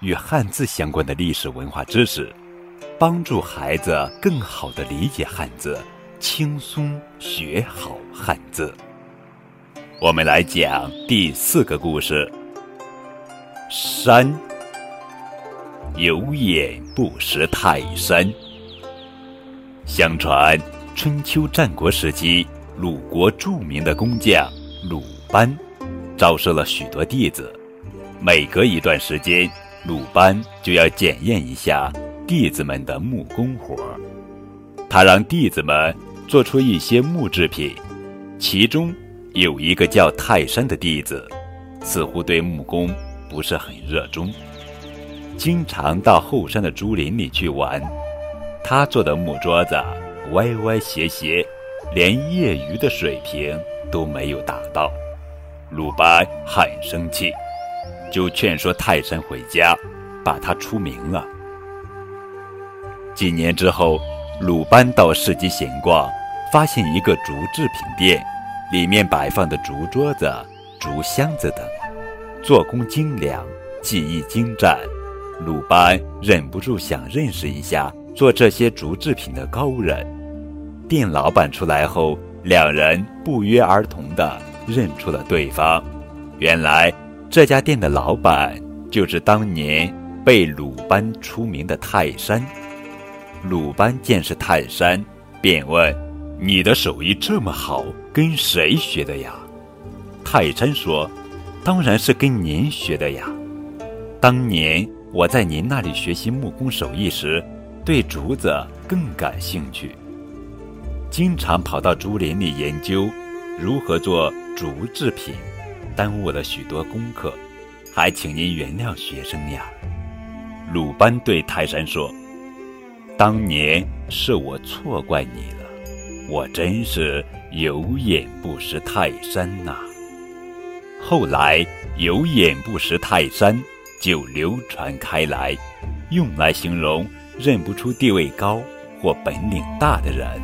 与汉字相关的历史文化知识，帮助孩子更好地理解汉字。轻松学好汉字。我们来讲第四个故事：山有眼不识泰山。相传春秋战国时期，鲁国著名的工匠鲁班招收了许多弟子。每隔一段时间，鲁班就要检验一下弟子们的木工活他让弟子们。做出一些木制品，其中有一个叫泰山的弟子，似乎对木工不是很热衷，经常到后山的竹林里去玩。他做的木桌子歪歪斜斜，连业余的水平都没有达到。鲁班很生气，就劝说泰山回家，把他出名了。几年之后，鲁班到市集闲逛。发现一个竹制品店，里面摆放的竹桌子、竹箱子等，做工精良，技艺精湛。鲁班忍不住想认识一下做这些竹制品的高人。店老板出来后，两人不约而同地认出了对方。原来这家店的老板就是当年被鲁班出名的泰山。鲁班见是泰山，便问。你的手艺这么好，跟谁学的呀？泰山说：“当然是跟您学的呀。当年我在您那里学习木工手艺时，对竹子更感兴趣，经常跑到竹林里研究如何做竹制品，耽误了许多功课，还请您原谅学生呀。”鲁班对泰山说：“当年是我错怪你了。”我真是有眼不识泰山呐！后来“有眼不识泰山”就流传开来，用来形容认不出地位高或本领大的人。